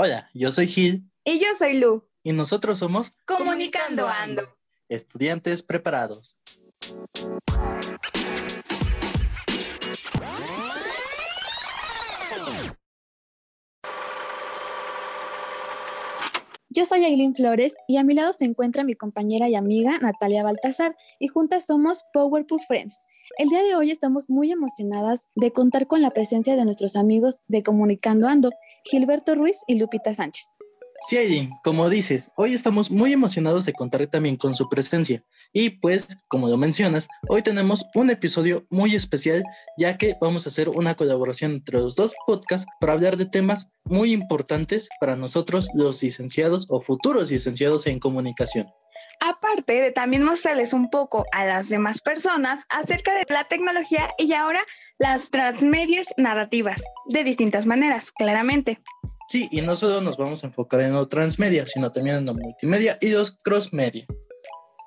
Hola, yo soy Gil. Y yo soy Lu. Y nosotros somos Comunicando Ando. Estudiantes preparados. Yo soy Aileen Flores y a mi lado se encuentra mi compañera y amiga Natalia Baltazar y juntas somos Powerful Friends. El día de hoy estamos muy emocionadas de contar con la presencia de nuestros amigos de Comunicando Ando, Gilberto Ruiz y Lupita Sánchez. Sí, Aileen, como dices, hoy estamos muy emocionados de contar también con su presencia. Y pues, como lo mencionas, hoy tenemos un episodio muy especial, ya que vamos a hacer una colaboración entre los dos podcasts para hablar de temas muy importantes para nosotros, los licenciados o futuros licenciados en comunicación. Aparte de también mostrarles un poco a las demás personas acerca de la tecnología y ahora las transmedias narrativas, de distintas maneras, claramente. Sí, y no solo nos vamos a enfocar en lo transmedia, sino también en lo multimedia y los crossmedia.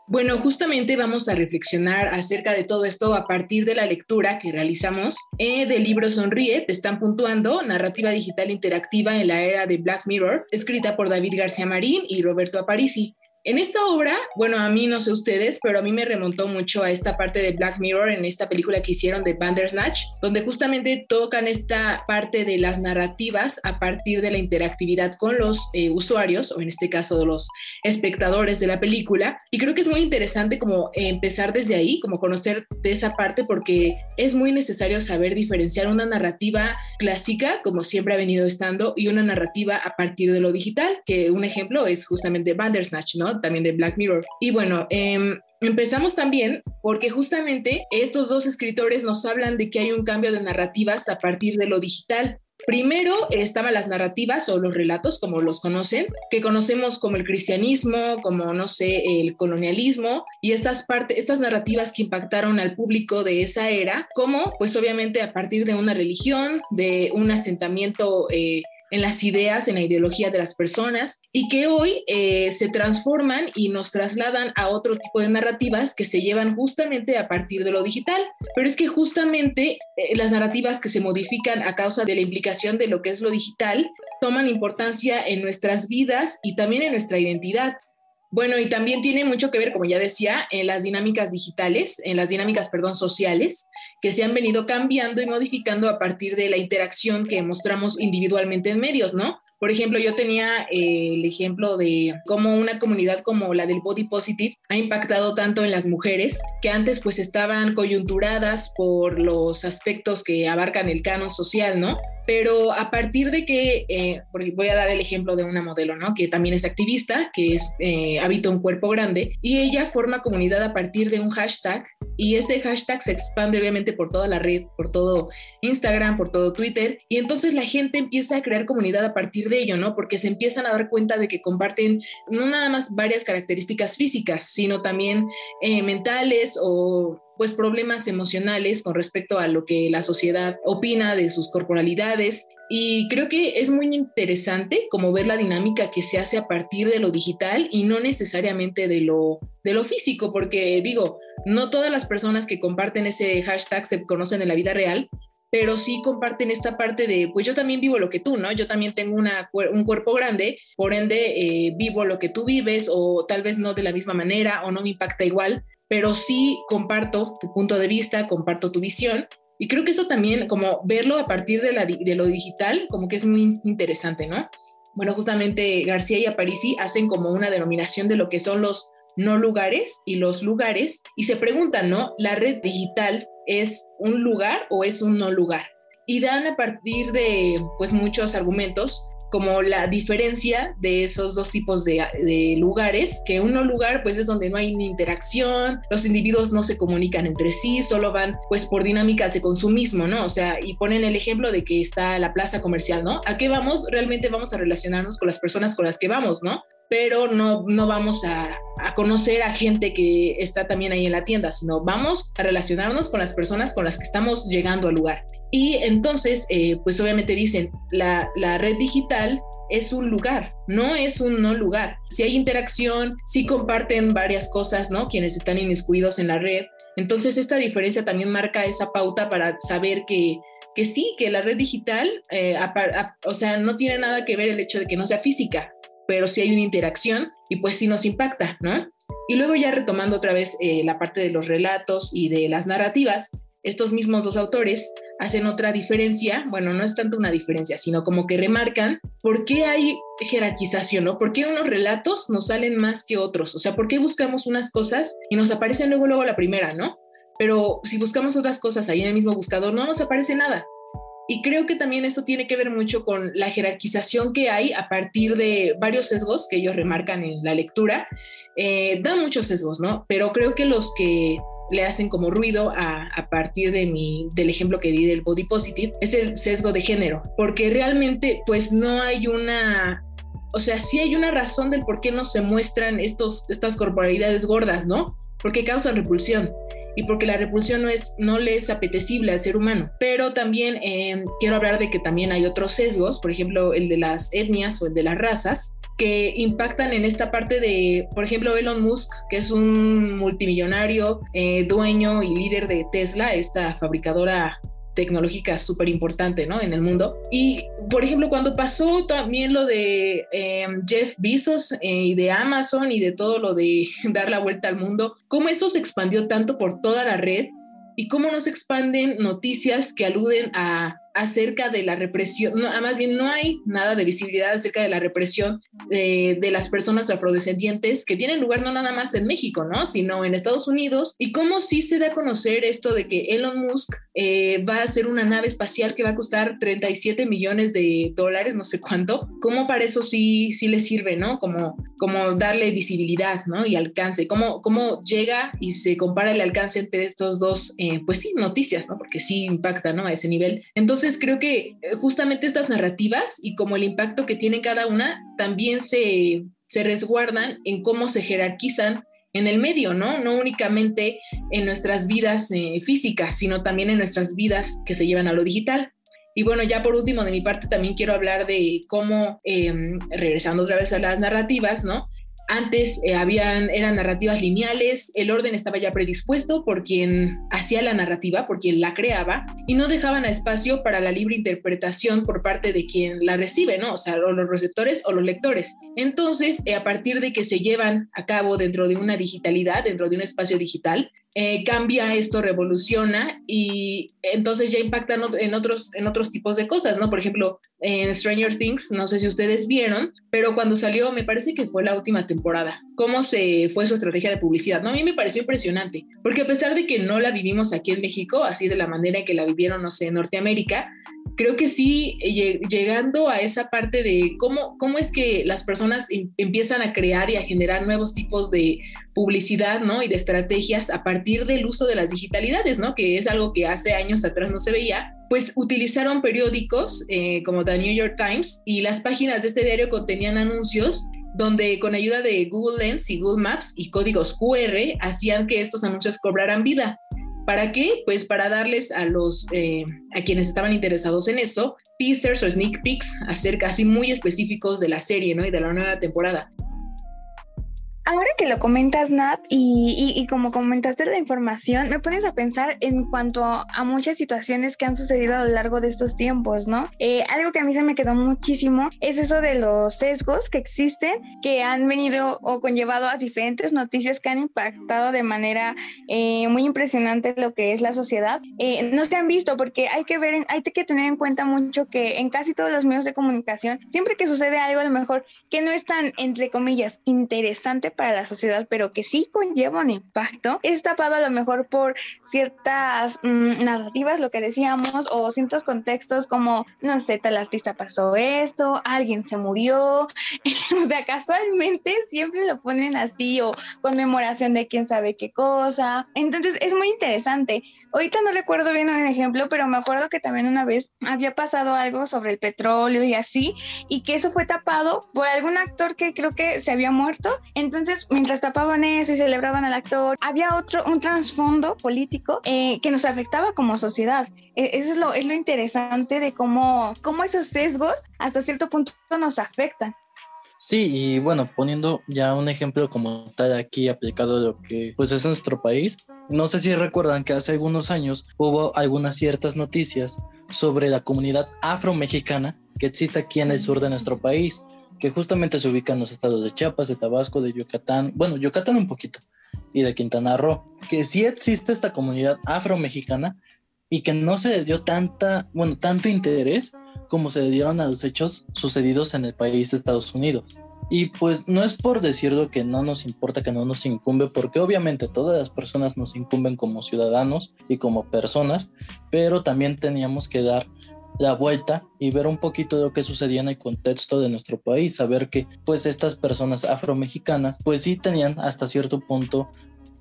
Bueno, justamente vamos a reflexionar acerca de todo esto a partir de la lectura que realizamos eh, del libro Sonríe, te están puntuando, narrativa digital interactiva en la era de Black Mirror, escrita por David García Marín y Roberto Aparici. En esta obra, bueno, a mí no sé ustedes, pero a mí me remontó mucho a esta parte de Black Mirror en esta película que hicieron de Bandersnatch, donde justamente tocan esta parte de las narrativas a partir de la interactividad con los eh, usuarios, o en este caso de los espectadores de la película. Y creo que es muy interesante como empezar desde ahí, como conocer de esa parte, porque es muy necesario saber diferenciar una narrativa clásica, como siempre ha venido estando, y una narrativa a partir de lo digital, que un ejemplo es justamente Bandersnatch, ¿no? También de Black Mirror. Y bueno, em, empezamos también porque justamente estos dos escritores nos hablan de que hay un cambio de narrativas a partir de lo digital. Primero estaban las narrativas o los relatos, como los conocen, que conocemos como el cristianismo, como, no sé, el colonialismo, y estas, partes, estas narrativas que impactaron al público de esa era, como, pues obviamente a partir de una religión, de un asentamiento eh, en las ideas, en la ideología de las personas y que hoy eh, se transforman y nos trasladan a otro tipo de narrativas que se llevan justamente a partir de lo digital. Pero es que justamente eh, las narrativas que se modifican a causa de la implicación de lo que es lo digital toman importancia en nuestras vidas y también en nuestra identidad. Bueno, y también tiene mucho que ver, como ya decía, en las dinámicas digitales, en las dinámicas, perdón, sociales, que se han venido cambiando y modificando a partir de la interacción que mostramos individualmente en medios, ¿no? Por ejemplo, yo tenía eh, el ejemplo de cómo una comunidad como la del body positive ha impactado tanto en las mujeres que antes pues estaban coyunturadas por los aspectos que abarcan el canon social, ¿no? Pero a partir de que, eh, voy a dar el ejemplo de una modelo, ¿no? Que también es activista, que es, eh, habita un cuerpo grande, y ella forma comunidad a partir de un hashtag, y ese hashtag se expande obviamente por toda la red, por todo Instagram, por todo Twitter, y entonces la gente empieza a crear comunidad a partir de ello, ¿no? Porque se empiezan a dar cuenta de que comparten no nada más varias características físicas, sino también eh, mentales o pues problemas emocionales con respecto a lo que la sociedad opina de sus corporalidades. Y creo que es muy interesante como ver la dinámica que se hace a partir de lo digital y no necesariamente de lo, de lo físico, porque digo, no todas las personas que comparten ese hashtag se conocen en la vida real, pero sí comparten esta parte de, pues yo también vivo lo que tú, ¿no? Yo también tengo una, un cuerpo grande, por ende eh, vivo lo que tú vives o tal vez no de la misma manera o no me impacta igual, pero sí comparto tu punto de vista, comparto tu visión. Y creo que eso también, como verlo a partir de, la, de lo digital, como que es muy interesante, ¿no? Bueno, justamente García y Aparici hacen como una denominación de lo que son los no lugares y los lugares y se preguntan, ¿no? ¿La red digital es un lugar o es un no lugar? Y dan a partir de pues muchos argumentos como la diferencia de esos dos tipos de, lugares, que uno lugar pues es donde no hay interacción, los individuos no se comunican entre sí, solo van pues por dinámicas de consumismo, ¿no? O sea, y ponen el ejemplo de que está la plaza comercial, ¿no? ¿A qué vamos? Realmente vamos a relacionarnos con las personas con las que vamos, ¿no? Pero no, no vamos a, a, conocer a gente que está también ahí en la tienda, sino vamos a relacionarnos con las personas con las que estamos llegando al lugar. Y entonces, eh, pues obviamente dicen, la, la, red digital es un lugar, no es un no lugar. Si hay interacción, si comparten varias cosas, ¿no? Quienes están inmiscuidos en la red. Entonces, esta diferencia también marca esa pauta para saber que que sí, que la red digital, eh, o sea, no tiene nada que ver el hecho de que no sea física, pero sí hay una interacción y pues sí nos impacta, ¿no? Y luego ya retomando otra vez eh, la parte de los relatos y de las narrativas, estos mismos dos autores hacen otra diferencia, bueno, no es tanto una diferencia, sino como que remarcan por qué hay jerarquización, ¿no? ¿Por qué unos relatos nos salen más que otros? O sea, ¿por qué buscamos unas cosas y nos aparecen luego, luego la primera, ¿no? Pero si buscamos otras cosas ahí en el mismo buscador, no nos aparece nada. Y creo que también eso tiene que ver mucho con la jerarquización que hay a partir de varios sesgos que ellos remarcan en la lectura. Eh, dan muchos sesgos, ¿no? Pero creo que los que le hacen como ruido a, a, partir de mi, del ejemplo que di del body positive, es el sesgo de género, porque realmente pues no hay una, o sea, sí hay una razón del por qué no se muestran estos, estas corporalidades gordas, ¿no? Porque causan repulsión y porque la repulsión no, es, no le es apetecible al ser humano. Pero también eh, quiero hablar de que también hay otros sesgos, por ejemplo, el de las etnias o el de las razas, que impactan en esta parte de, por ejemplo, Elon Musk, que es un multimillonario, eh, dueño y líder de Tesla, esta fabricadora tecnológica súper importante, ¿no? En el mundo. Y, por ejemplo, cuando pasó también lo de eh, Jeff Bezos eh, y de Amazon y de todo lo de dar la vuelta al mundo, cómo eso se expandió tanto por toda la red y cómo no se expanden noticias que aluden a acerca de la represión, no, más bien no hay nada de visibilidad acerca de la represión de, de, las personas afrodescendientes que tienen lugar no nada más en México, ¿no? Sino en Estados Unidos. Y cómo sí se da a conocer esto de que Elon Musk eh, va a hacer una nave espacial que va a costar 37 millones de dólares, no sé cuánto. ¿Cómo para eso sí, sí le sirve, ¿no? Como, como darle visibilidad, ¿no? Y alcance. ¿Cómo, cómo llega y se compara el alcance entre estos dos, eh, pues sí, noticias, ¿no? Porque sí impacta, ¿no? A ese nivel. Entonces, entonces creo que eh, justamente estas narrativas y como el impacto que tienen cada una también se, se resguardan en cómo se jerarquizan en el medio, ¿no? No únicamente en nuestras vidas eh, físicas, sino también en nuestras vidas que se llevan a lo digital. Y bueno, ya por último, de mi parte también quiero hablar de cómo, em, regresando otra vez a las narrativas, ¿no? Antes eh, habían, eran narrativas lineales, el orden estaba ya predispuesto por quien hacía la narrativa, por quien la creaba, y no dejaban espacio para la libre interpretación por parte de quien la recibe, ¿no? O sea, o los receptores o los lectores. Entonces, eh, a partir de que se llevan a cabo dentro de una digitalidad, dentro de un espacio digital, eh, cambia esto, revoluciona y entonces ya impacta en otros, en otros tipos de cosas, ¿no? Por ejemplo, en Stranger Things, no sé si ustedes vieron, pero cuando salió, me parece que fue la última temporada, cómo se fue su estrategia de publicidad, ¿no? A mí me pareció impresionante, porque a pesar de que no la vivimos aquí en México, así de la manera en que la vivieron, no sé, en Norteamérica, creo que sí, llegando a esa parte de cómo, cómo es que las personas em, empiezan a crear y a generar nuevos tipos de publicidad, ¿no? Y de estrategias a partir del uso de las digitalidades, ¿no? Que es algo que hace años atrás no se veía, pues utilizaron periódicos eh, como The New York Times y las páginas de este diario contenían anuncios donde con ayuda de Google Lens y Google Maps y códigos QR hacían que estos anuncios cobraran vida. ¿Para qué? Pues para darles a los eh, a quienes estaban interesados en eso teasers o sneak peeks acerca así muy específicos de la serie, ¿no? Y de la nueva temporada. Ahora que lo comentas, Nat, y, y, como comentaste la información, me pones a pensar en cuanto a muchas situaciones que han sucedido a lo largo de estos tiempos, ¿no? Eh, algo que a mí se me quedó muchísimo es eso de los sesgos que existen, que han venido o conllevado a diferentes noticias que han impactado de manera eh, muy impresionante lo que es la sociedad. Eh, no se han visto porque hay que ver, hay que tener en cuenta mucho que en casi todos los medios de comunicación, siempre que sucede algo a lo mejor que no es tan, entre comillas, interesante para la sociedad, pero que sí conlleva un impacto, es tapado a lo mejor por ciertas mm, narrativas, lo que decíamos, o ciertos contextos como, no sé, tal artista pasó esto, alguien se murió, o sea, casualmente siempre lo ponen así, o conmemoración de quién sabe qué cosa. Entonces es muy interesante. Ahorita no recuerdo bien un ejemplo, pero me acuerdo que también una vez había pasado algo sobre el petróleo y así, y que eso fue tapado por algún actor que creo que se había muerto. Entonces, entonces, mientras tapaban eso y celebraban al actor, había otro, un trasfondo político eh, que nos afectaba como sociedad. E, eso es lo, es lo interesante de cómo, cómo esos sesgos hasta cierto punto nos afectan. Sí, y bueno, poniendo ya un ejemplo como tal aquí aplicado a lo que pues es nuestro país, no sé si recuerdan que hace algunos años hubo algunas ciertas noticias sobre la comunidad afromexicana que existe aquí en el sur de nuestro país, que justamente se ubica en los estados de Chiapas, de Tabasco, de Yucatán, bueno, Yucatán un poquito, y de Quintana Roo, que sí existe esta comunidad afromexicana y que no se dio tanta, bueno, tanto interés como se dieron a los hechos sucedidos en el país de Estados Unidos. Y pues no es por decirlo que no nos importa, que no nos incumbe, porque obviamente todas las personas nos incumben como ciudadanos y como personas, pero también teníamos que dar la vuelta y ver un poquito de lo que sucedía en el contexto de nuestro país, saber que pues estas personas afromexicanas pues sí tenían hasta cierto punto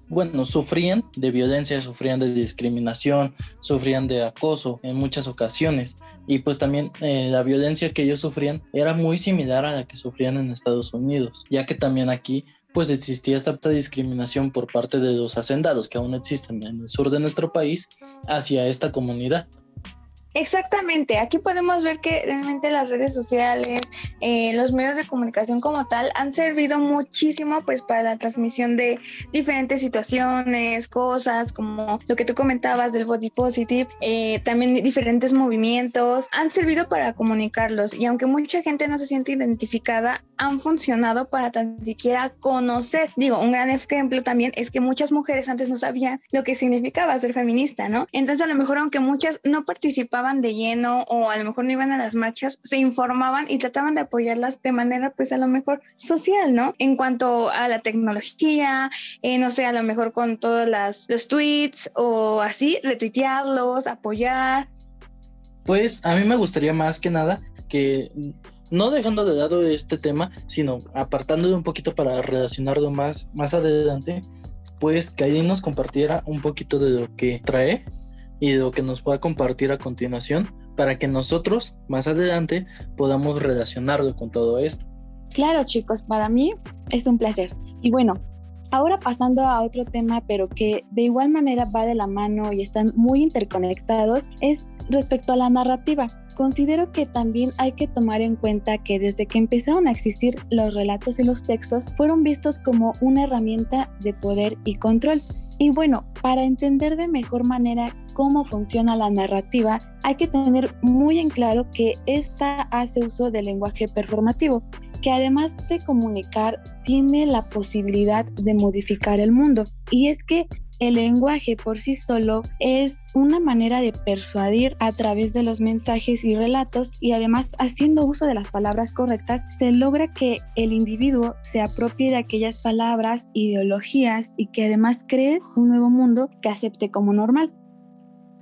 bueno, sufrían de violencia, sufrían de discriminación, sufrían de acoso en muchas ocasiones. Y pues también eh, la violencia que ellos sufrían era muy similar a la que sufrían en Estados Unidos, ya que también aquí pues existía esta discriminación por parte de los hacendados que aún existen en el sur de nuestro país hacia esta comunidad. Exactamente, aquí podemos ver que realmente las redes sociales, eh, los medios de comunicación como tal han servido muchísimo pues para la transmisión de diferentes situaciones, cosas como lo que tú comentabas del body positive, eh, también diferentes movimientos, han servido para comunicarlos y aunque mucha gente no se siente identificada, han funcionado para tan siquiera conocer. Digo, un gran ejemplo también es que muchas mujeres antes no sabían lo que significaba ser feminista, ¿no? Entonces a lo mejor aunque muchas no participaban, de lleno o a lo mejor no iban a las marchas, se informaban y trataban de apoyarlas de manera pues a lo mejor social, ¿no? En cuanto a la tecnología, eh, no sé, a lo mejor con todos las, los tweets o así, retuitearlos, apoyar. Pues a mí me gustaría más que nada que no dejando de lado este tema, sino apartándolo un poquito para relacionarlo más, más adelante, pues que ahí nos compartiera un poquito de lo que trae y de lo que nos pueda compartir a continuación para que nosotros más adelante podamos relacionarlo con todo esto. Claro chicos, para mí es un placer. Y bueno, ahora pasando a otro tema, pero que de igual manera va de la mano y están muy interconectados, es respecto a la narrativa. Considero que también hay que tomar en cuenta que desde que empezaron a existir los relatos y los textos fueron vistos como una herramienta de poder y control. Y bueno, para entender de mejor manera cómo funciona la narrativa, hay que tener muy en claro que esta hace uso del lenguaje performativo, que además de comunicar, tiene la posibilidad de modificar el mundo. Y es que el lenguaje por sí solo es una manera de persuadir a través de los mensajes y relatos y además haciendo uso de las palabras correctas se logra que el individuo se apropie de aquellas palabras, ideologías y que además cree un nuevo mundo que acepte como normal.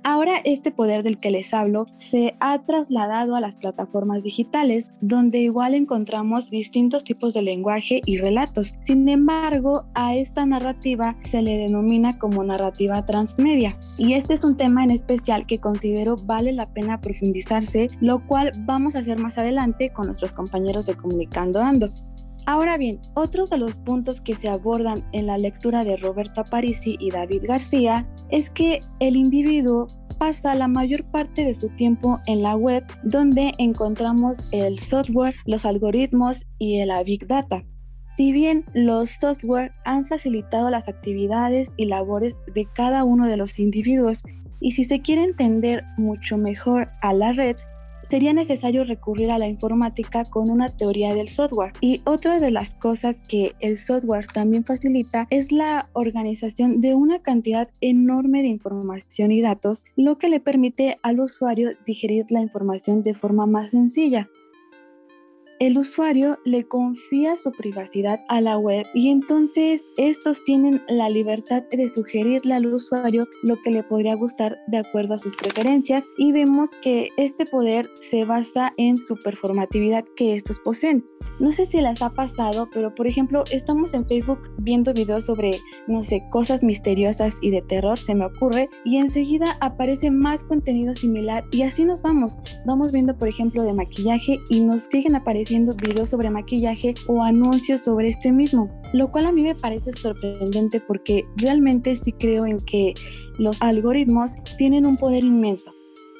Ahora este poder del que les hablo se ha trasladado a las plataformas digitales, donde igual encontramos distintos tipos de lenguaje y relatos. Sin embargo, a esta narrativa se le denomina como narrativa transmedia. Y este es un tema en especial que considero vale la pena profundizarse, lo cual vamos a hacer más adelante con nuestros compañeros de Comunicando Ando. Ahora bien, otros de los puntos que se abordan en la lectura de Roberto Aparici y David García es que el individuo pasa la mayor parte de su tiempo en la web donde encontramos el software, los algoritmos y la big data. Si bien los software han facilitado las actividades y labores de cada uno de los individuos, y si se quiere entender mucho mejor a la red, sería necesario recurrir a la informática con una teoría del software. Y otra de las cosas que el software también facilita es la organización de una cantidad enorme de información y datos, lo que le permite al usuario digerir la información de forma más sencilla el usuario le confía su privacidad a la web y entonces estos tienen la libertad de sugerirle al usuario lo que le podría gustar de acuerdo a sus preferencias y vemos que este poder se basa en su performatividad que estos poseen. No sé si les ha pasado, pero por ejemplo estamos en Facebook viendo videos sobre, no sé, cosas misteriosas y de terror, se me ocurre, y enseguida aparece más contenido similar y así nos vamos. Vamos viendo por ejemplo de maquillaje y nos siguen apareciendo videos sobre maquillaje o anuncios sobre este mismo, lo cual a mí me parece sorprendente porque realmente sí creo en que los algoritmos tienen un poder inmenso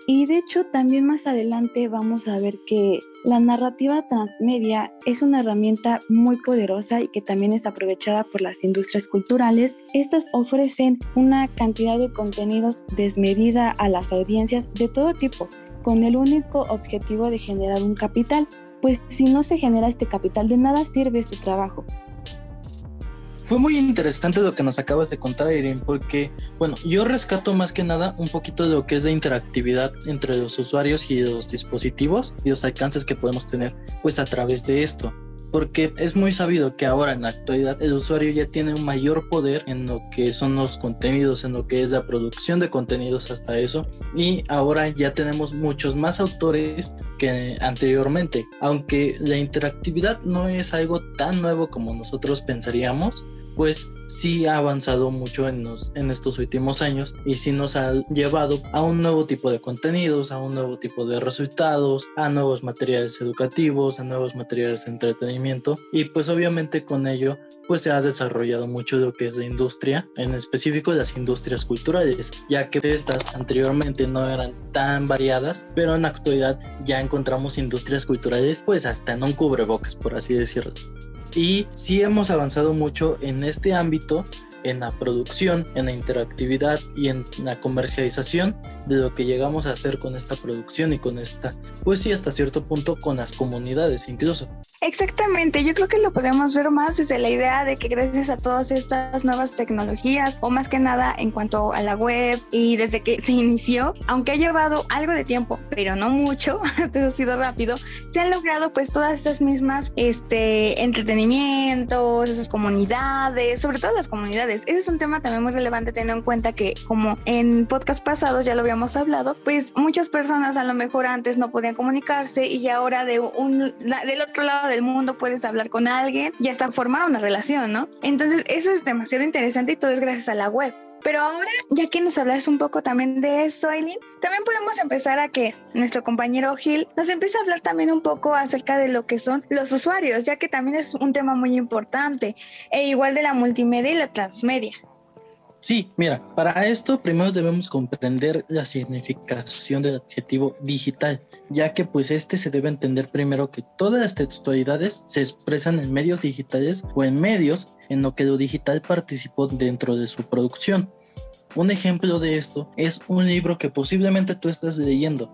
Y de hecho también más adelante vamos a ver que la narrativa transmedia es una herramienta muy poderosa y que también es aprovechada por las industrias culturales. Estas ofrecen una cantidad de contenidos desmedida a las audiencias de todo tipo, con el único objetivo de generar un capital, pues si no se genera este capital de nada sirve su trabajo. Fue muy interesante lo que nos acabas de contar, Irene, porque, bueno, yo rescato más que nada un poquito de lo que es la interactividad entre los usuarios y los dispositivos y los alcances que podemos tener, pues a través de esto porque es muy sabido que ahora en la actualidad el usuario ya tiene un mayor poder en lo que son los contenidos, en lo que es la producción de contenidos hasta eso, y ahora ya tenemos muchos más autores que anteriormente, aunque la interactividad no es algo tan nuevo como nosotros pensaríamos, pues sí ha avanzado mucho en, en estos últimos años y sí nos ha llevado a un nuevo tipo de contenidos, a un nuevo tipo de resultados, a nuevos materiales educativos, a nuevos materiales de entretenimiento y pues obviamente con ello pues se ha desarrollado mucho lo que es la industria, en específico las industrias culturales, ya que estas anteriormente no eran tan variadas, pero en la actualidad ya encontramos industrias culturales pues hasta en un cubrebocas por así decirlo. Y sí hemos avanzado mucho en este ámbito en la producción, en la interactividad y en la comercialización de lo que llegamos a hacer con esta producción y con esta, pues sí, hasta cierto punto con las comunidades incluso. Exactamente, yo creo que lo podemos ver más desde la idea de que gracias a todas estas nuevas tecnologías, o más que nada en cuanto a la web y desde que se inició, aunque ha llevado algo de tiempo, pero no mucho, esto ha sido rápido, se han logrado pues todas estas mismas este, entretenimientos, esas comunidades, sobre todo las comunidades ese es un tema también muy relevante teniendo en cuenta que como en podcast pasados ya lo habíamos hablado, pues muchas personas a lo mejor antes no podían comunicarse y ahora de un, del otro lado del mundo puedes hablar con alguien y hasta formar una relación, ¿no? Entonces eso es demasiado interesante y todo es gracias a la web. Pero ahora, ya que nos hablas un poco también de eso, Aileen, también podemos empezar a que nuestro compañero Gil nos empiece a hablar también un poco acerca de lo que son los usuarios, ya que también es un tema muy importante, e igual de la multimedia y la transmedia. Sí, mira, para esto primero debemos comprender la significación del adjetivo digital, ya que pues este se debe entender primero que todas las textualidades se expresan en medios digitales o en medios en lo que lo digital participó dentro de su producción. Un ejemplo de esto es un libro que posiblemente tú estás leyendo,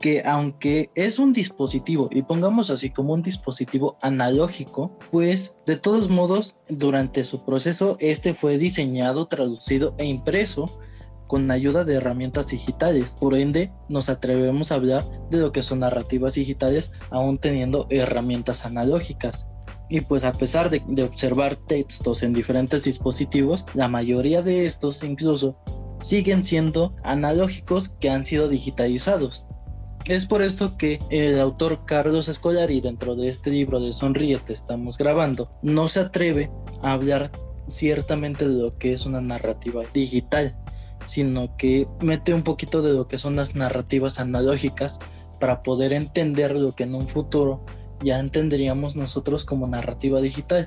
que aunque es un dispositivo, y pongamos así como un dispositivo analógico, pues de todos modos durante su proceso este fue diseñado, traducido e impreso con ayuda de herramientas digitales. Por ende, nos atrevemos a hablar de lo que son narrativas digitales aún teniendo herramientas analógicas. Y pues a pesar de, observar textos en diferentes dispositivos, la mayoría de estos incluso siguen siendo analógicos que han sido digitalizados. Es por esto que el autor Carlos Escolari, dentro de este libro de Sonríe, te estamos grabando, no se atreve a hablar ciertamente de lo que es una narrativa digital, sino que mete un poquito de lo que son las narrativas analógicas para poder entender lo que en un futuro ya entenderíamos nosotros como narrativa digital.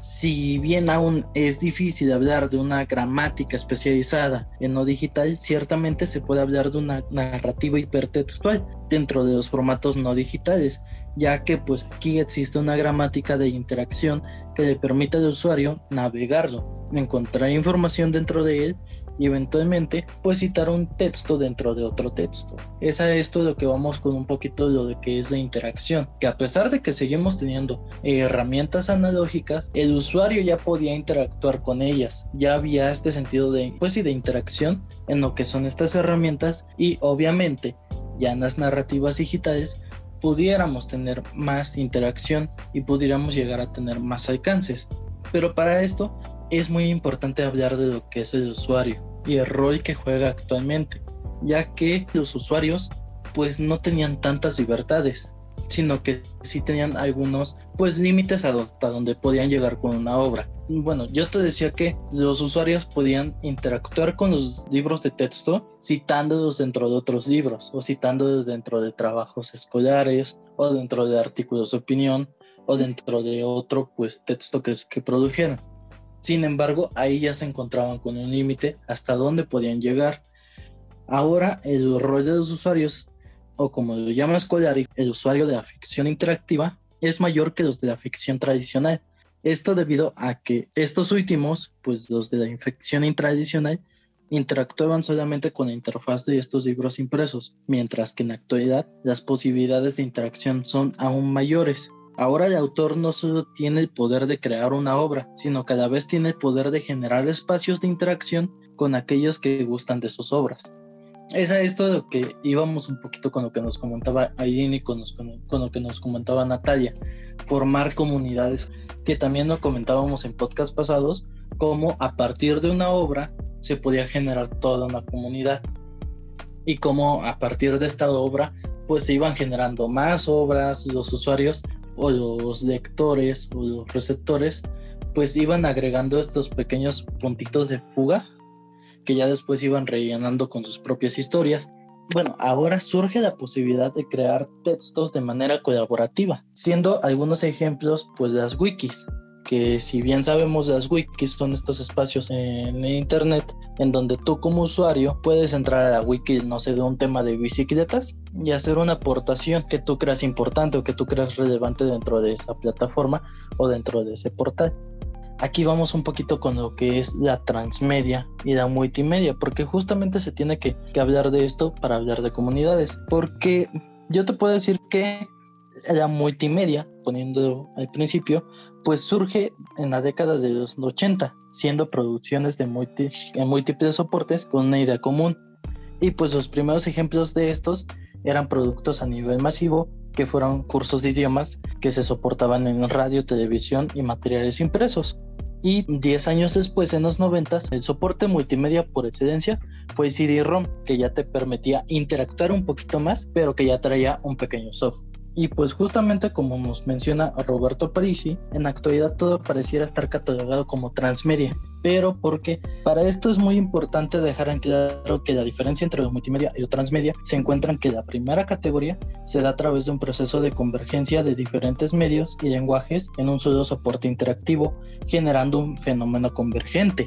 Si bien aún es difícil hablar de una gramática especializada en lo digital, ciertamente se puede hablar de una narrativa hipertextual dentro de los formatos no digitales, ya que pues aquí existe una gramática de interacción que le permite al usuario navegarlo, encontrar información dentro de él y eventualmente pues citar un texto dentro de otro texto. Es a esto lo que vamos con un poquito de lo de que es la interacción, que a pesar de que seguimos teniendo herramientas analógicas, el usuario ya podía interactuar con ellas, ya había este sentido de pues y de interacción en lo que son estas herramientas y obviamente ya en las narrativas digitales pudiéramos tener más interacción y pudiéramos llegar a tener más alcances. Pero para esto es muy importante hablar de lo que es el usuario y el rol que juega actualmente, ya que los usuarios pues no tenían tantas libertades, sino que sí tenían algunos pues límites hasta donde podían llegar con una obra. Bueno, yo te decía que los usuarios podían interactuar con los libros de texto citándolos dentro de otros libros o citándolos dentro de trabajos escolares o dentro de artículos de opinión o dentro de otro pues texto que, que produjeran. Sin embargo, ahí ya se encontraban con un límite hasta dónde podían llegar. Ahora el rol de los usuarios, o como lo llama Scolari, el usuario de la ficción interactiva, es mayor que los de la ficción tradicional. Esto debido a que estos últimos, pues los de la ficción intradicional, interactuaban solamente con la interfaz de estos libros impresos, mientras que en la actualidad las posibilidades de interacción son aún mayores. Ahora el autor no solo tiene el poder de crear una obra, sino cada vez tiene el poder de generar espacios de interacción con aquellos que gustan de sus obras. Es a esto de lo que íbamos un poquito con lo que nos comentaba Aileen y con, con, lo que nos comentaba Natalia, formar comunidades, que también lo comentábamos en podcast pasados, como a partir de una obra se podía generar toda una comunidad y como a partir de esta obra pues se iban generando más obras, los usuarios o los lectores o los receptores pues iban agregando estos pequeños puntitos de fuga que ya después iban rellenando con sus propias historias. Bueno, ahora surge la posibilidad de crear textos de manera colaborativa, siendo algunos ejemplos pues las wikis, que si bien sabemos las wikis son estos espacios en internet en donde tú como usuario puedes entrar a la wiki, no sé, de un tema de bicicletas y hacer una aportación que tú creas importante o que tú creas relevante dentro de esa plataforma o dentro de ese portal. Aquí vamos un poquito con lo que es la transmedia y la multimedia, porque justamente se tiene que, que hablar de esto para hablar de comunidades, porque yo te puedo decir que la multimedia, poniendo al principio, pues surge en la década de los 80, siendo producciones de en múltiples soportes con una idea común. Y pues los primeros ejemplos de estos eran productos a nivel masivo, que fueron cursos de idiomas que se soportaban en radio, televisión y materiales impresos. Y 10 años después, en los 90, el soporte multimedia por excelencia fue CD-ROM, que ya te permitía interactuar un poquito más, pero que ya traía un pequeño software. Y pues justamente como nos menciona Roberto Parisi, en la actualidad todo pareciera estar catalogado como transmedia, pero porque para esto es muy importante dejar en claro que la diferencia entre lo multimedia y lo transmedia se encuentra en que la primera categoría se da a través de un proceso de convergencia de diferentes medios y lenguajes en un solo soporte interactivo, generando un fenómeno convergente.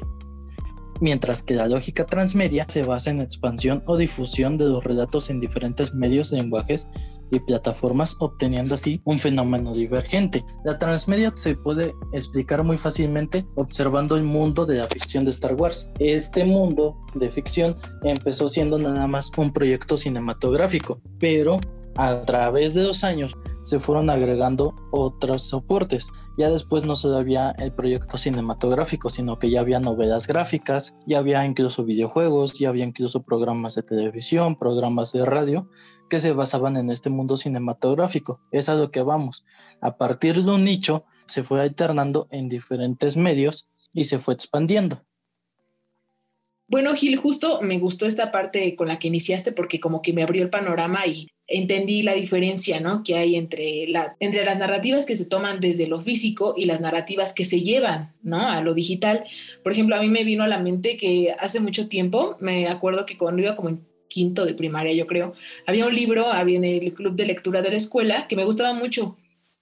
Mientras que la lógica transmedia se basa en expansión o difusión de los relatos en diferentes medios, lenguajes y plataformas, obteniendo así un fenómeno divergente. La transmedia se puede explicar muy fácilmente observando el mundo de la ficción de Star Wars. Este mundo de ficción empezó siendo nada más un proyecto cinematográfico, pero a través de los años se fueron agregando otros soportes. Ya después no solo había el proyecto cinematográfico, sino que ya había novelas gráficas, ya había incluso videojuegos, ya había incluso programas de televisión, programas de radio que se basaban en este mundo cinematográfico. Es a lo que vamos. A partir de un nicho se fue alternando en diferentes medios y se fue expandiendo. Bueno, Gil, justo me gustó esta parte con la que iniciaste porque como que me abrió el panorama y entendí la diferencia ¿no? que hay entre, la, entre las narrativas que se toman desde lo físico y las narrativas que se llevan ¿no? a lo digital. Por ejemplo, a mí me vino a la mente que hace mucho tiempo, me acuerdo que cuando iba como quinto de primaria, yo creo, había un libro, había en el club de lectura de la escuela que me gustaba mucho.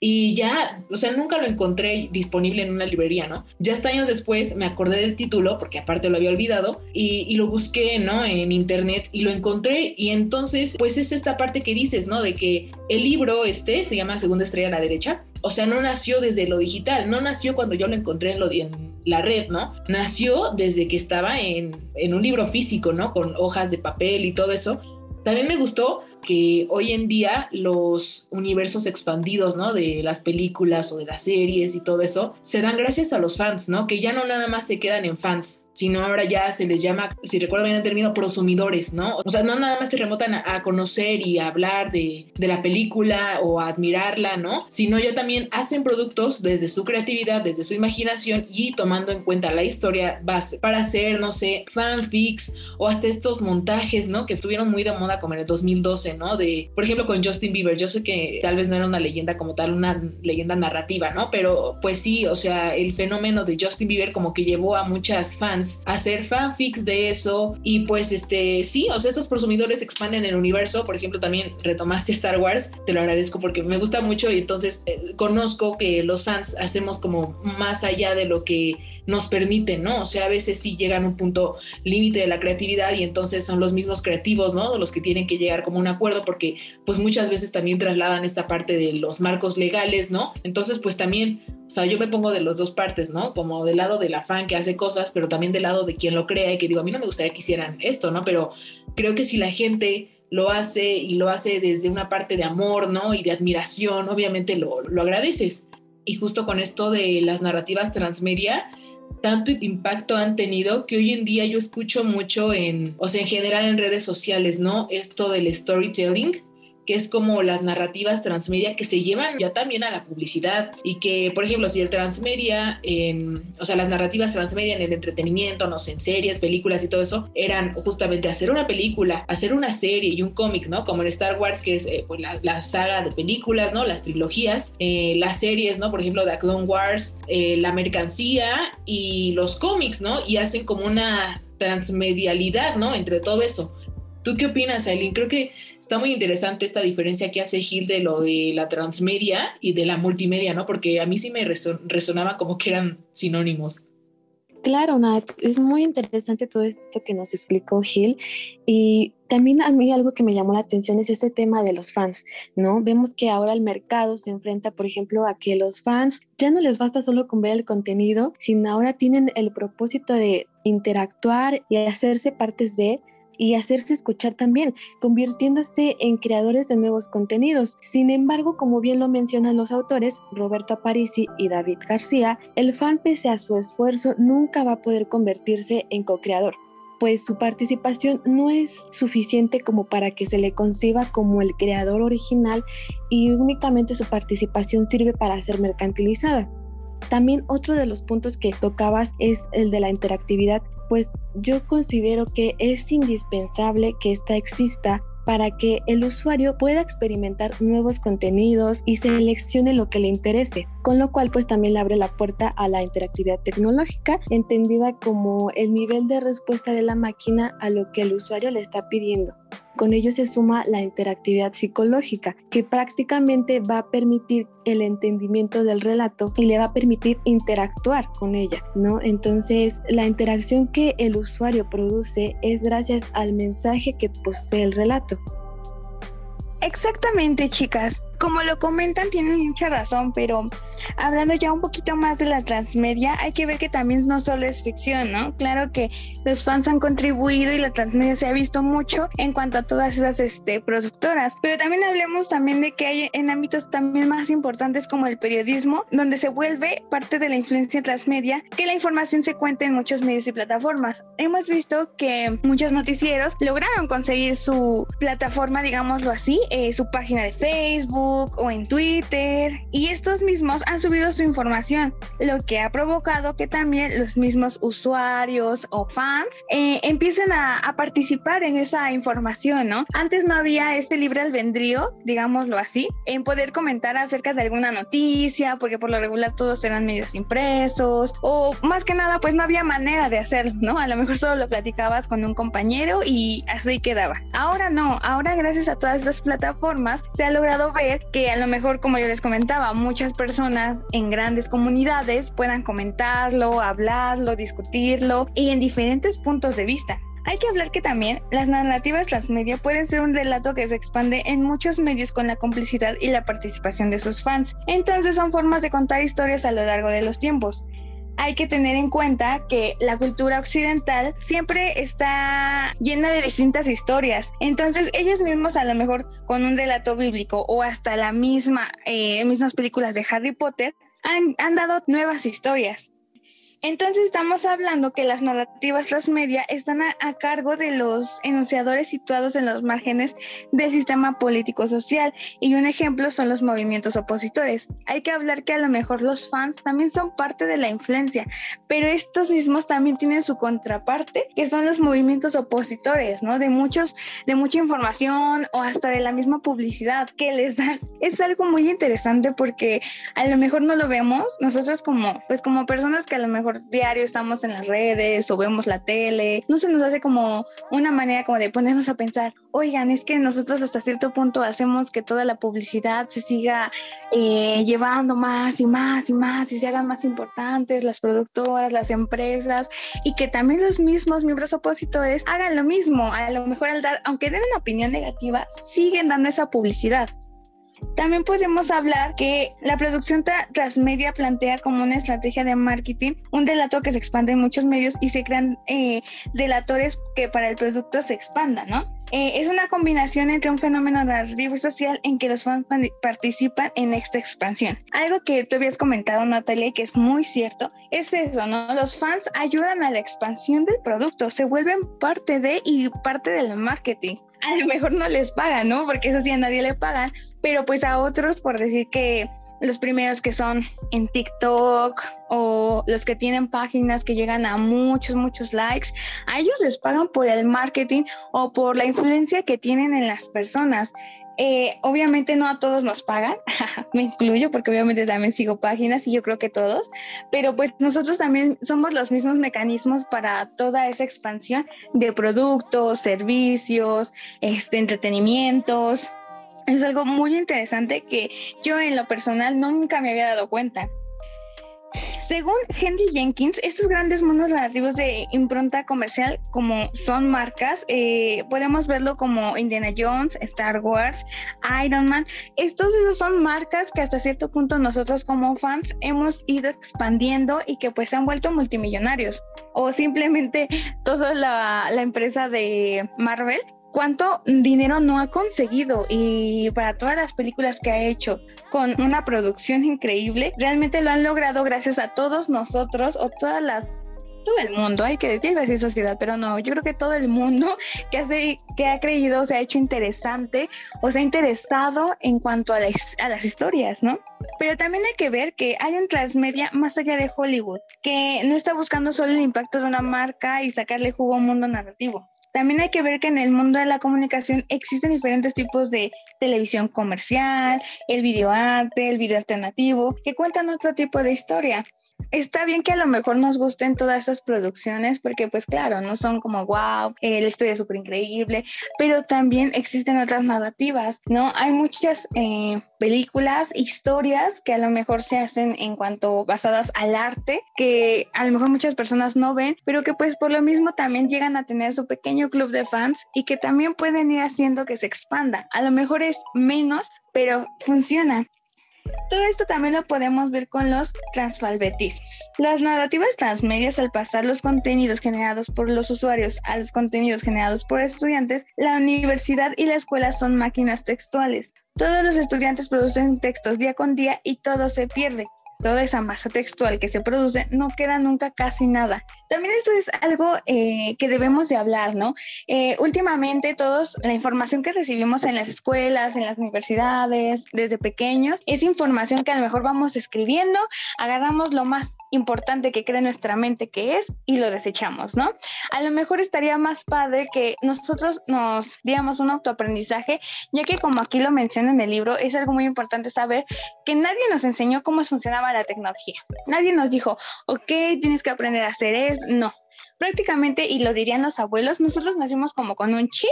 Y ya, o sea, nunca lo encontré disponible en una librería, ¿no? Ya hasta años después me acordé del título, porque aparte lo había olvidado, y, lo busqué, ¿no? En internet y lo encontré. Y entonces, pues es esta parte que dices, ¿no? De que el libro este se llama Segunda Estrella a la Derecha. O sea, no nació desde lo digital, no nació cuando yo lo encontré en, lo, en la red, ¿no? Nació desde que estaba en, en un libro físico, ¿no? Con hojas de papel y todo eso. También me gustó que hoy en día los universos expandidos, ¿no? De las películas o de las series y todo eso, se dan gracias a los fans, ¿no? Que ya no nada más se quedan en fans, sino ahora ya se les llama, si recuerdo bien el término, prosumidores, ¿no? O sea, no nada más se remotan a, conocer y a hablar de, de, la película o a admirarla, ¿no? Sino ya también hacen productos desde su creatividad, desde su imaginación y tomando en cuenta la historia base para hacer, no sé, fanfics o hasta estos montajes, ¿no? Que estuvieron muy de moda como en el 2012, ¿no? De, por ejemplo, con Justin Bieber, yo sé que tal vez no era una leyenda como tal, una leyenda narrativa, ¿no? Pero pues sí, o sea, el fenómeno de Justin Bieber como que llevó a muchas fans hacer fanfics de eso. Y pues este, sí, o sea, estos prosumidores expanden el universo, por ejemplo, también retomaste Star Wars, te lo agradezco porque me gusta mucho. Y entonces eh, conozco que los fans hacemos como más allá de lo que nos permiten, ¿no? O sea, a veces sí llegan a un punto límite de la creatividad y entonces son los mismos creativos, ¿no? Los que tienen que llegar como un acuerdo porque pues muchas veces también trasladan esta parte de los marcos legales, ¿no? Entonces pues también, o sea, yo me pongo de las dos partes, ¿no? Como del lado de la fan que hace cosas, pero también del lado de quien lo crea y que digo, a mí no me gustaría que hicieran esto, ¿no? Pero creo que si la gente lo hace y lo hace desde una parte de amor, ¿no? Y de admiración, obviamente lo, lo agradeces. Y justo con esto de las narrativas transmedia, tanto impacto han tenido que hoy en día yo escucho mucho en, o sea, en general en redes sociales, ¿no? Esto del storytelling, que es como las narrativas transmedia que se llevan ya también a la publicidad y que, por ejemplo, si el transmedia, en, o sea, las narrativas transmedia en el entretenimiento, no sé, en series, películas y todo eso, eran justamente hacer una película, hacer una serie y un cómic, ¿no? Como en Star Wars, que es eh, pues la, saga de películas, ¿no? Las trilogías, eh, las series, ¿no? Por ejemplo, de Clone Wars, eh, la mercancía y los cómics, ¿no? Y hacen como una transmedialidad, ¿no? Entre todo eso. ¿Tú qué opinas, Aileen? Creo que está muy interesante esta diferencia que hace Gil de lo de la transmedia y de la multimedia, ¿no? Porque a mí sí me resonaba como que eran sinónimos. Claro, Nat, es muy interesante todo esto que nos explicó Gil y también a mí algo que me llamó la atención es ese tema de los fans, ¿no? Vemos que ahora el mercado se enfrenta, por ejemplo, a que los fans ya no les basta solo con ver el contenido, sino ahora tienen el propósito de interactuar y hacerse partes de y hacerse escuchar también, convirtiéndose en creadores de nuevos contenidos. Sin embargo, como bien lo mencionan los autores, Roberto Aparici y David García, el fan pese a su esfuerzo nunca va a poder convertirse en co-creador pues su participación no es suficiente como para que se le conciba como el creador original y únicamente su participación sirve para ser mercantilizada. También otro de los puntos que tocabas es el de la interactividad pues yo considero que es indispensable que esta exista para que el usuario pueda experimentar nuevos contenidos y seleccione lo que le interese, con lo cual pues también le abre la puerta a la interactividad tecnológica, entendida como el nivel de respuesta de la máquina a lo que el usuario le está pidiendo. Con ello se suma la interactividad psicológica, que prácticamente va a permitir el entendimiento del relato y le va a permitir interactuar con ella, ¿no? Entonces, la interacción que el usuario produce es gracias al mensaje que posee el relato. Exactamente, chicas como lo comentan, tienen mucha razón, pero hablando ya un poquito más de la transmedia, hay que ver que también no solo es ficción, ¿no? Claro que los fans han contribuido y la transmedia se ha visto mucho en cuanto a todas esas este, productoras, pero también hablemos también de que hay en ámbitos también más importantes como el periodismo, donde se vuelve parte de la influencia transmedia que la información se cuenta en muchos medios y plataformas. Hemos visto que muchos noticieros lograron conseguir su plataforma, digámoslo así, eh, su página de Facebook, o en Twitter y estos mismos han subido su información, lo que ha provocado que también los mismos usuarios o fans eh, empiecen a, participar en esa información, ¿no? Antes no había este libre albedrío, digámoslo así, en poder comentar acerca de alguna noticia, porque por lo regular todos eran medios impresos o más que nada pues no había manera de hacerlo, ¿no? A lo mejor solo lo platicabas con un compañero y así quedaba. Ahora no, ahora gracias a todas estas plataformas se ha logrado ver que a lo mejor, como yo les comentaba, muchas personas en grandes comunidades puedan comentarlo, hablarlo, discutirlo y en diferentes puntos de vista. Hay que hablar que también las narrativas transmedia pueden ser un relato que se expande en muchos medios con la complicidad y la participación de sus fans. Entonces son formas de contar historias a lo largo de los tiempos hay que tener en cuenta que la cultura occidental siempre está llena de distintas historias. Entonces ellos mismos a lo mejor con un relato bíblico o hasta la misma, eh, mismas películas de Harry Potter han, han dado nuevas historias. Entonces estamos hablando que las narrativas transmedia están a, cargo de los enunciadores situados en los márgenes del sistema político social y un ejemplo son los movimientos opositores. Hay que hablar que a lo mejor los fans también son parte de la influencia, pero estos mismos también tienen su contraparte, que son los movimientos opositores, ¿no? De muchos, de mucha información o hasta de la misma publicidad que les dan. Es algo muy interesante porque a lo mejor no lo vemos nosotros como, pues como personas que a lo mejor diario estamos en las redes o vemos la tele, no se nos hace como una manera como de ponernos a pensar, oigan, es que nosotros hasta cierto punto hacemos que toda la publicidad se siga eh, llevando más y más y más y se hagan más importantes las productoras, las empresas y que también los mismos miembros opositores hagan lo mismo. A lo mejor al dar, aunque den una opinión negativa, siguen dando esa publicidad. También podemos hablar que la producción transmedia plantea como una estrategia de marketing un delato que se expande en muchos medios y se crean eh, delatores que para el producto se expanda, ¿no? Eh, es una combinación entre un fenómeno narrativo y social en que los fans participan en esta expansión. Algo que tú habías comentado, Natalia, y que es muy cierto, es eso, ¿no? Los fans ayudan a la expansión del producto, se vuelven parte de y parte del marketing. A lo mejor no les pagan, ¿no? Porque eso sí a nadie le pagan, pero pues a otros por decir que los primeros que son en TikTok o los que tienen páginas que llegan a muchos, muchos likes, a ellos les pagan por el marketing o por la influencia que tienen en las personas. Eh, obviamente no a todos nos pagan, me incluyo porque obviamente también sigo páginas y yo creo que todos, pero pues nosotros también somos los mismos mecanismos para toda esa expansión de productos, servicios, este, entretenimientos, es algo muy interesante que yo en lo personal nunca me había dado cuenta. Según Henry Jenkins, estos grandes mundos narrativos de impronta comercial, como son marcas, eh, podemos verlo como Indiana Jones, Star Wars, Iron Man. Estos son marcas que hasta cierto punto nosotros como fans hemos ido expandiendo y que pues se han vuelto multimillonarios. O simplemente toda la empresa de Marvel cuánto dinero no ha conseguido y para todas las películas que ha hecho con una producción increíble, realmente lo han logrado gracias a todos nosotros o todas las todo el mundo, hay que decir sociedad, pero no, yo creo que todo el mundo que, hace, que ha creído, se ha hecho interesante o se ha interesado en cuanto a, a las historias, ¿no? Pero también hay que ver que hay un transmedia más allá de Hollywood, que no está buscando solo el impacto de una marca y sacarle jugo a un mundo narrativo. También hay que ver que en el mundo de la comunicación existen diferentes tipos de televisión comercial, el videoarte, el video alternativo, que cuentan otro tipo de historia está bien que a lo mejor nos gusten todas estas producciones porque pues claro, no son como wow, la historia es súper increíble, pero también existen otras narrativas, ¿no? Hay muchas eh, películas, historias que a lo mejor se hacen en cuanto basadas al arte, que a lo mejor muchas personas no ven, pero que pues por lo mismo también llegan a tener su pequeño club de fans y que también pueden ir haciendo que se expanda. A lo mejor es menos, pero funciona. Todo esto también lo podemos ver con los transfalbetismos. Las narrativas transmedias al pasar los contenidos generados por los usuarios a los contenidos generados por estudiantes, la universidad y la escuela son máquinas textuales. Todos los estudiantes producen textos día con día y todo se pierde toda esa masa textual que se produce, no queda nunca casi nada. También esto es algo eh, que debemos de hablar, ¿no? Eh, últimamente todos, la información que recibimos en las escuelas, en las universidades, desde pequeños, es información que a lo mejor vamos escribiendo, agarramos lo más importante que cree nuestra mente que es y lo desechamos, ¿no? A lo mejor estaría más padre que nosotros nos diéramos un autoaprendizaje, ya que como aquí lo menciona en el libro, es algo muy importante saber que nadie nos enseñó cómo funcionaba la tecnología. Nadie nos dijo, ok, tienes que aprender a hacer esto. No, prácticamente, y lo dirían los abuelos, nosotros nacimos como con un chip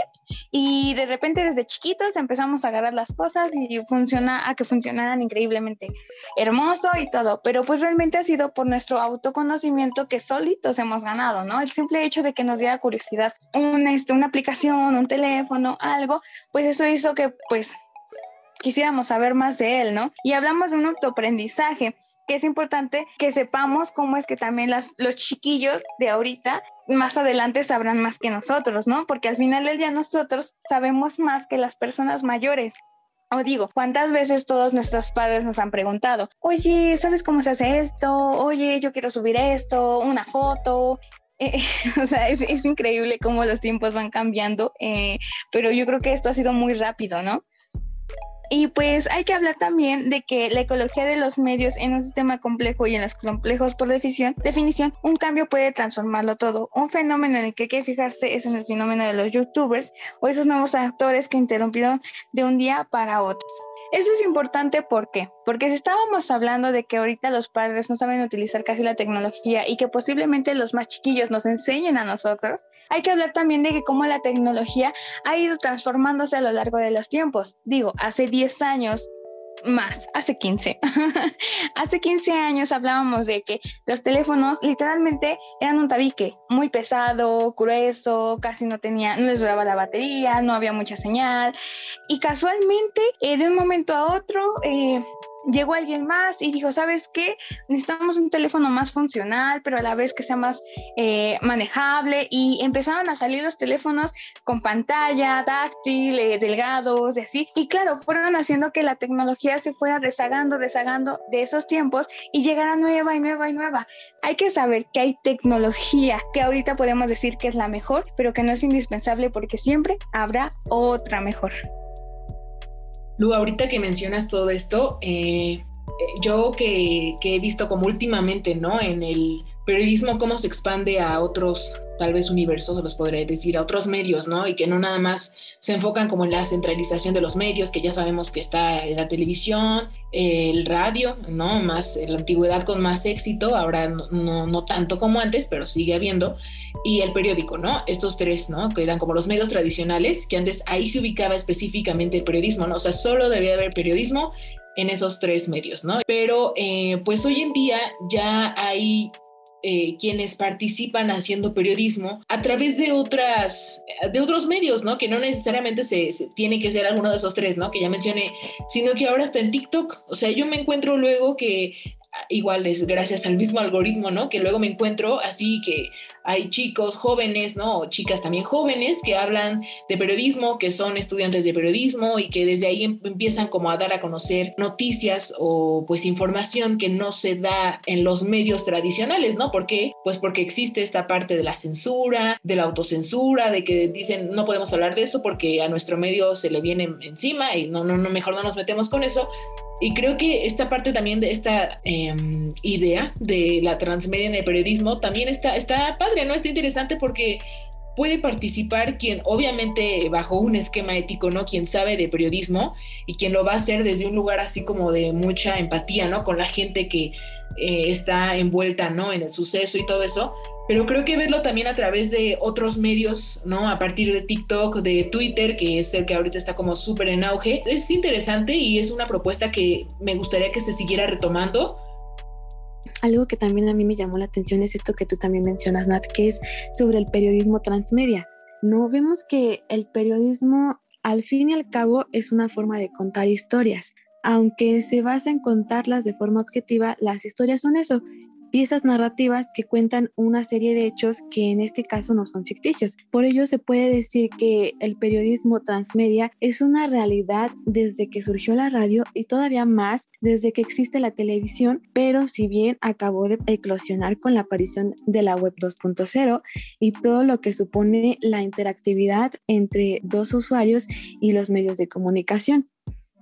y de repente desde chiquitos empezamos a agarrar las cosas y funciona a que funcionaran increíblemente hermoso y todo, pero pues realmente ha sido por nuestro autoconocimiento que solitos hemos ganado, ¿no? El simple hecho de que nos diera curiosidad una, este, una aplicación, un teléfono, algo, pues eso hizo que pues quisiéramos saber más de él, ¿no? Y hablamos de un autoaprendizaje, que es importante que sepamos cómo es que también las, los chiquillos de ahorita más adelante sabrán más que nosotros, ¿no? Porque al final del día nosotros sabemos más que las personas mayores. O digo, ¿cuántas veces todos nuestros padres nos han preguntado, oye, ¿sabes cómo se hace esto? Oye, yo quiero subir esto, una foto. Eh, o sea, es, es, increíble cómo los tiempos van cambiando, eh, pero yo creo que esto ha sido muy rápido, ¿no? Y pues hay que hablar también de que la ecología de los medios en un sistema complejo y en los complejos por definición, un cambio puede transformarlo todo. Un fenómeno en el que hay que fijarse es en el fenómeno de los youtubers o esos nuevos actores que interrumpieron de un día para otro. Eso es importante, ¿por? Porque si estábamos hablando de que ahorita los padres no saben utilizar casi la tecnología y que posiblemente los más chiquillos nos enseñen a nosotros, hay que hablar también de que cómo la tecnología ha ido transformándose a lo largo de los tiempos. Digo, hace 10 años más, hace 15. hace 15 años hablábamos de que los teléfonos literalmente eran un tabique muy pesado, grueso, casi no tenía, no les duraba la batería, no había mucha señal. Y casualmente, eh, de un momento a otro, eh, llegó alguien más y dijo, ¿sabes qué? Necesitamos un teléfono más funcional, pero a la vez que sea más eh, manejable. Y empezaron a salir los teléfonos con pantalla táctil, eh, delgados, y así. Y claro, fueron haciendo que la tecnología se fuera desagando, desagando de esos tiempos y llegara nueva y nueva y nueva. Hay que saber que hay tecnología que ahorita podemos decir que es la mejor, pero que no es indispensable porque siempre habrá otra mejor. Lu, ahorita que mencionas todo esto, eh, eh, yo que, que, he visto como últimamente, ¿no? En el periodismo, cómo se expande a otros tal vez universos, los podría decir, a otros medios, ¿no? Y que no nada más se enfocan como en la centralización de los medios, que ya sabemos que está la televisión, el radio, ¿no? Más en la antigüedad con más éxito, ahora no, no, tanto como antes, pero sigue habiendo, y el periódico, ¿no? Estos tres, ¿no? Que eran como los medios tradicionales, que antes ahí se ubicaba específicamente el periodismo, ¿no? O sea, solo debía haber periodismo en esos tres medios, ¿no? Pero eh, pues hoy en día ya hay eh, quienes participan haciendo periodismo a través de otras de otros medios, ¿no? Que no necesariamente se, tiene que ser alguno de esos tres, ¿no? Que ya mencioné, sino que ahora está en TikTok. O sea, yo me encuentro luego que igual es gracias al mismo algoritmo, ¿no? Que luego me encuentro así que hay chicos jóvenes, ¿no? O chicas también jóvenes que hablan de periodismo, que son estudiantes de periodismo y que desde ahí em, empiezan como a dar a conocer noticias o pues información que no se da en los medios tradicionales, ¿no? ¿Por qué? Pues porque existe esta parte de la censura, de la autocensura, de que dicen no podemos hablar de eso porque a nuestro medio se le viene encima y no, no, no, mejor no nos metemos con eso. Y creo que esta parte también de esta em, idea de la transmedia en el periodismo también está, está padre, ¿no? Está interesante porque puede participar quien obviamente bajo un esquema ético, ¿no? Quien sabe de periodismo y quien lo va a hacer desde un lugar así como de mucha empatía, ¿no? Con la gente que eh, está envuelta, ¿no? En el suceso y todo eso pero creo que verlo también a través de otros medios, ¿no? A partir de TikTok, de Twitter, que es el que ahorita está como súper en auge, es interesante y es una propuesta que me gustaría que se siguiera retomando. Algo que también a mí me llamó la atención es esto que tú también mencionas, Nat, que es sobre el periodismo transmedia. No vemos que el periodismo, al fin y al cabo, es una forma de contar historias. Aunque se basa en contarlas de forma objetiva, las historias son eso, piezas narrativas que cuentan una serie de hechos que en este caso no son ficticios. Por ello se puede decir que el periodismo transmedia es una realidad desde que surgió la radio y todavía más desde que existe la televisión, pero si bien acabó de eclosionar con la aparición de la web 2.0 y todo lo que supone la interactividad entre dos usuarios y los medios de comunicación.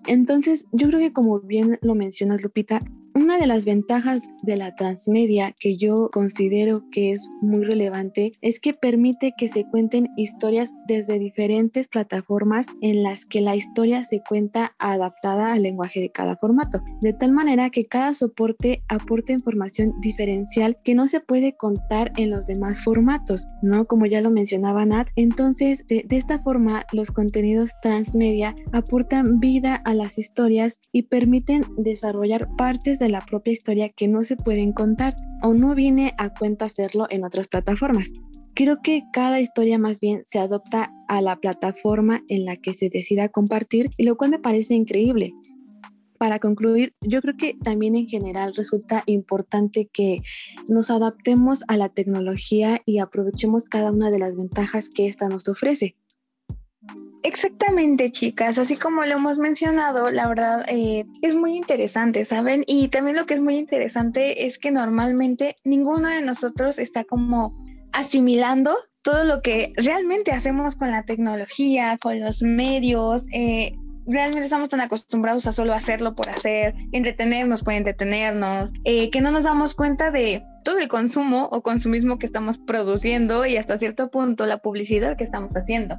Entonces, yo creo que como bien lo mencionas, Lupita, una de las ventajas de la transmedia que yo considero que es muy relevante es que permite que se cuenten historias desde diferentes plataformas en las que la historia se cuenta adaptada al lenguaje de cada formato, de tal manera que cada soporte aporta información diferencial que no se puede contar en los demás formatos, ¿no? Como ya lo mencionaba Nat, entonces de, de esta forma los contenidos transmedia aportan vida a las historias y permiten desarrollar partes de la propia historia que no se pueden contar o no viene a cuento hacerlo en otras plataformas. Creo que cada historia más bien se adopta a la plataforma en la que se decida compartir y lo cual me parece increíble. Para concluir, yo creo que también en general resulta importante que nos adaptemos a la tecnología y aprovechemos cada una de las ventajas que ésta nos ofrece. Exactamente, chicas. Así como lo hemos mencionado, la verdad eh, es muy interesante, ¿saben? Y también lo que es muy interesante es que normalmente ninguno de nosotros está como asimilando todo lo que realmente hacemos con la tecnología, con los medios. Eh, realmente estamos tan acostumbrados a solo hacerlo por hacer, entretenernos por entretenernos, eh, que no nos damos cuenta de todo el consumo o consumismo que estamos produciendo y hasta cierto punto la publicidad que estamos haciendo.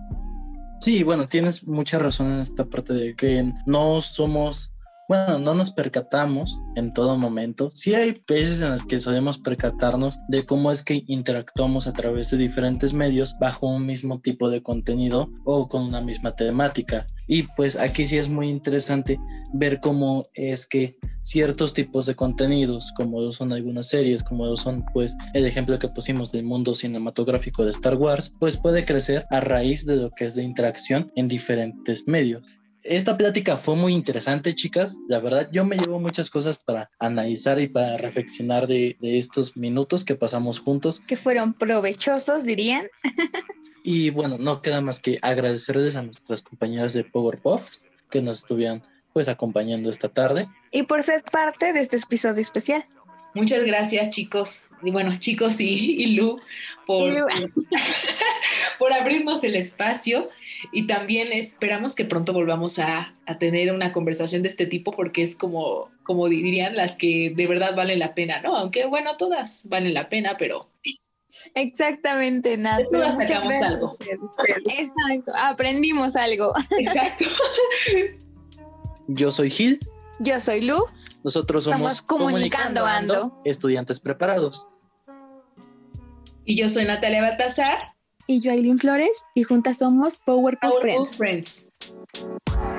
Sí, bueno, tienes mucha razón en esta parte de que no somos bueno, no nos percatamos en todo momento. Sí hay veces en las que solemos percatarnos de cómo es que interactuamos a través de diferentes medios bajo un mismo tipo de contenido o con una misma temática. Y pues aquí sí es muy interesante ver cómo es que ciertos tipos de contenidos, como son algunas series, como son pues el ejemplo que pusimos del mundo cinematográfico de Star Wars, pues puede crecer a raíz de lo que es de interacción en diferentes medios esta plática fue muy interesante, chicas. La verdad, yo me llevo muchas cosas para analizar y para reflexionar de, estos minutos que pasamos juntos. Que fueron provechosos, dirían. y bueno, no queda más que agradecerles a nuestras compañeras de Powerpuff que nos estuvieron pues acompañando esta tarde. Y por ser parte de este episodio especial. Muchas gracias, chicos. Y bueno, chicos y, Lu, por, por abrirnos el espacio y también esperamos que pronto volvamos a, tener una conversación de este tipo porque es como, como dirían las que de verdad valen la pena, ¿no? Aunque bueno, todas valen la pena, pero... Exactamente, nada. Todas sacamos algo. Exacto, aprendimos algo. Exacto. Yo soy Gil. Yo soy Lu. Nosotros somos Comunicando, Ando, estudiantes preparados. Y yo soy Natalia Baltazar y yo Aileen Flores y juntas somos Powerful, Powerful Friends. Friends.